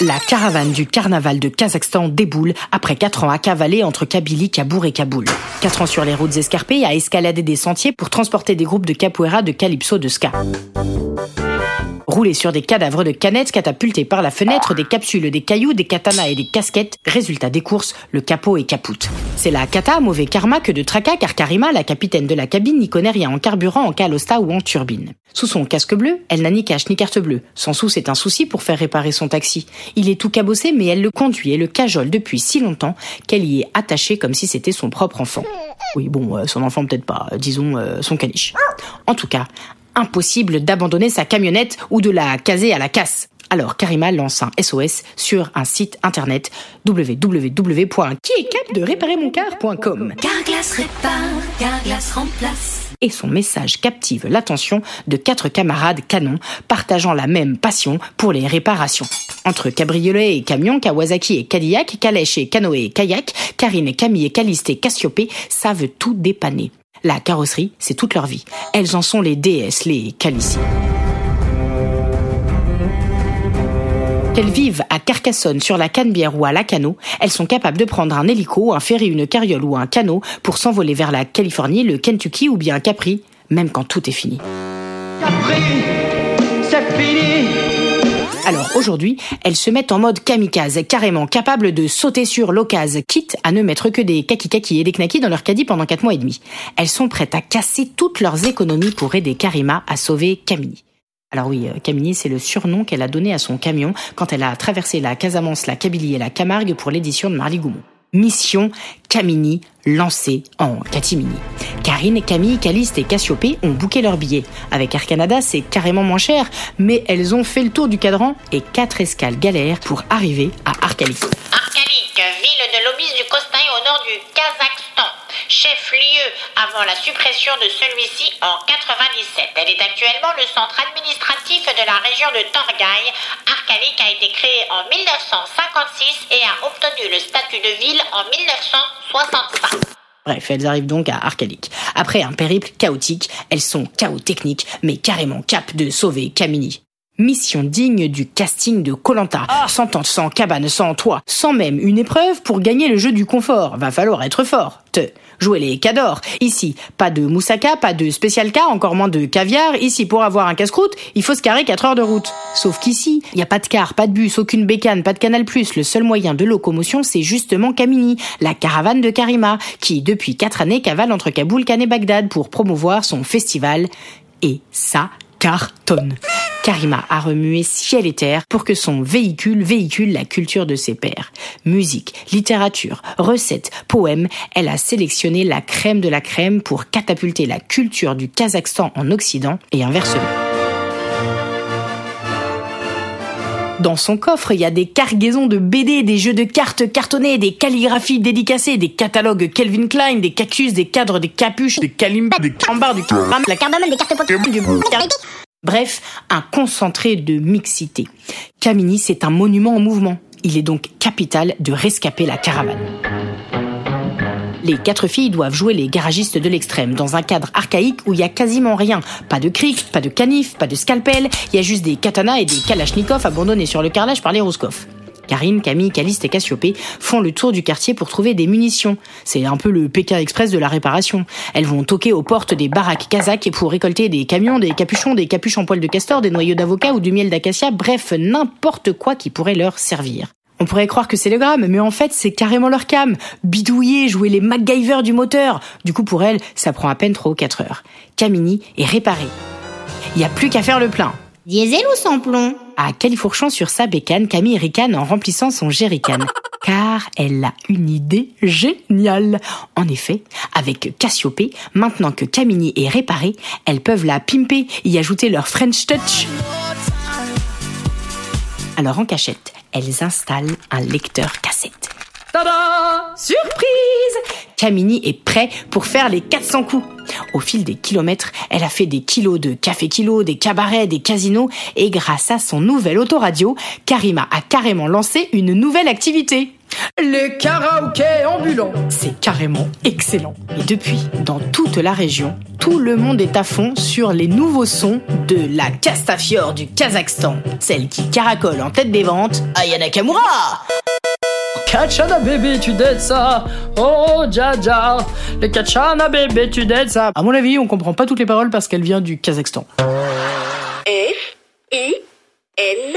La caravane du carnaval de Kazakhstan déboule après 4 ans à cavaler entre Kabylie, Kabour et Kaboul. 4 ans sur les routes escarpées à escalader des sentiers pour transporter des groupes de capoeira, de calypso, de ska. Rouler sur des cadavres de canettes catapultés par la fenêtre, des capsules, des cailloux, des katanas et des casquettes. Résultat des courses, le capot est capoute. C'est la kata, mauvais karma que de tracas car Karima, la capitaine de la cabine, n'y connaît rien en carburant, en calosta ou en turbine. Sous son casque bleu, elle n'a ni cache ni carte bleue. Sans sous, c'est un souci pour faire réparer son taxi. Il est tout cabossé, mais elle le conduit et le cajole depuis si longtemps qu'elle y est attachée comme si c'était son propre enfant. Oui, bon, euh, son enfant peut-être pas, euh, disons euh, son caniche. En tout cas, impossible d'abandonner sa camionnette ou de la caser à la casse. Alors Karima lance un SOS sur un site internet www.quiestcapderépareurmoncar.com Carglass répare, Carglass remplace et son message captive l'attention de quatre camarades canons partageant la même passion pour les réparations. Entre cabriolet et camion, Kawasaki et Cadillac, calèche et canoë et kayak, Karine et Camille et Caliste et Cassiopée savent tout dépanner. La carrosserie, c'est toute leur vie. Elles en sont les déesses, les calici. Qu'elles vivent à Carcassonne, sur la Canebière ou à Lacano, elles sont capables de prendre un hélico, un ferry, une carriole ou un canot pour s'envoler vers la Californie, le Kentucky ou bien Capri, même quand tout est fini. Capri, aujourd'hui, elles se mettent en mode kamikaze, carrément capables de sauter sur l'occasion, quitte à ne mettre que des kaki-kaki et des knackis dans leur caddie pendant 4 mois et demi. Elles sont prêtes à casser toutes leurs économies pour aider Karima à sauver Camini. Alors oui, euh, Camini, c'est le surnom qu'elle a donné à son camion quand elle a traversé la Casamance, la Kabylie et la Camargue pour l'édition de Marly Goumont. Mission Camini lancée en catimini. Karine, Camille, Caliste et Cassiopée ont booké leurs billets. Avec Air Canada, c'est carrément moins cher, mais elles ont fait le tour du cadran et quatre escales galères pour arriver à Arkalik. Arkalik, ville de l'Obis du Costaï au nord du Kazakhstan, chef-lieu avant la suppression de celui-ci en 97. Elle est actuellement le centre administratif de la région de Torgaï. Arkalik a été créé en 1956 et a obtenu le statut de ville en 1965. Bref, elles arrivent donc à Arkalik. Après un périple chaotique, elles sont chaos mais carrément cap de sauver Kamini. Mission digne du casting de Colanta, sans tente, sans cabane, sans toit, sans même une épreuve pour gagner le jeu du confort. Va falloir être fort. Te jouer les cadors. Ici, pas de moussaka, pas de spécial cas, encore moins de caviar. Ici, pour avoir un casse-croûte, il faut se carrer 4 heures de route. Sauf qu'ici, il n'y a pas de car, pas de bus, aucune bécane, pas de canal plus. Le seul moyen de locomotion, c'est justement Kamini, la caravane de Karima, qui, depuis 4 années, cavale entre Kaboul, Cannes et Bagdad pour promouvoir son festival. Et ça cartonne. Karima a remué ciel et terre pour que son véhicule véhicule la culture de ses pairs. Musique, littérature, recettes, poèmes, elle a sélectionné la crème de la crème pour catapulter la culture du Kazakhstan en Occident et inversement. Dans son coffre, il y a des cargaisons de BD, des jeux de cartes cartonnés, des calligraphies dédicacées, des catalogues Kelvin Klein, des cactus, des cadres, des capuches, des calimbas, des cambards, du la cardamome, des cartes Pokémon, Bref, un concentré de mixité. Kamini, c'est un monument en mouvement. Il est donc capital de rescaper la caravane. Les quatre filles doivent jouer les garagistes de l'extrême dans un cadre archaïque où il y a quasiment rien. Pas de cric, pas de canif, pas de scalpel, il y a juste des katanas et des kalachnikovs abandonnés sur le carrelage par les Roscoff. Karine, Camille, Caliste et Cassiopée font le tour du quartier pour trouver des munitions. C'est un peu le Pékin Express de la réparation. Elles vont toquer aux portes des baraques kazakhs pour récolter des camions, des capuchons, des capuches en poil de castor, des noyaux d'avocat ou du miel d'acacia, bref, n'importe quoi qui pourrait leur servir. On pourrait croire que c'est le gramme, mais en fait, c'est carrément leur cam. Bidouiller, jouer les MacGyver du moteur. Du coup, pour elle, ça prend à peine 3 ou 4 heures. Camini est réparée. Il n'y a plus qu'à faire le plein. Diesel ou sans plomb? À califourchon sur sa bécane, Camille ricane en remplissant son jerrycan. Car elle a une idée géniale. En effet, avec Cassiope, maintenant que Camini est réparée, elles peuvent la pimper, y ajouter leur French touch. Alors en cachette, elles installent un lecteur cassette. Tada Surprise Camini est prêt pour faire les 400 coups. Au fil des kilomètres, elle a fait des kilos de café kilo, des cabarets, des casinos, et grâce à son nouvel autoradio, Karima a carrément lancé une nouvelle activité. Les karaokés ambulants. C'est carrément excellent. Et depuis, dans toute la région, tout le monde est à fond sur les nouveaux sons de la Castafiore du Kazakhstan, celle qui caracole en tête des ventes, Ayana Kamura. Kachana bébé, tu dettes ça. Oh, Jaja. Le Kachana bébé, tu dettes ça. À mon avis, on comprend pas toutes les paroles parce qu'elle vient du Kazakhstan. F I N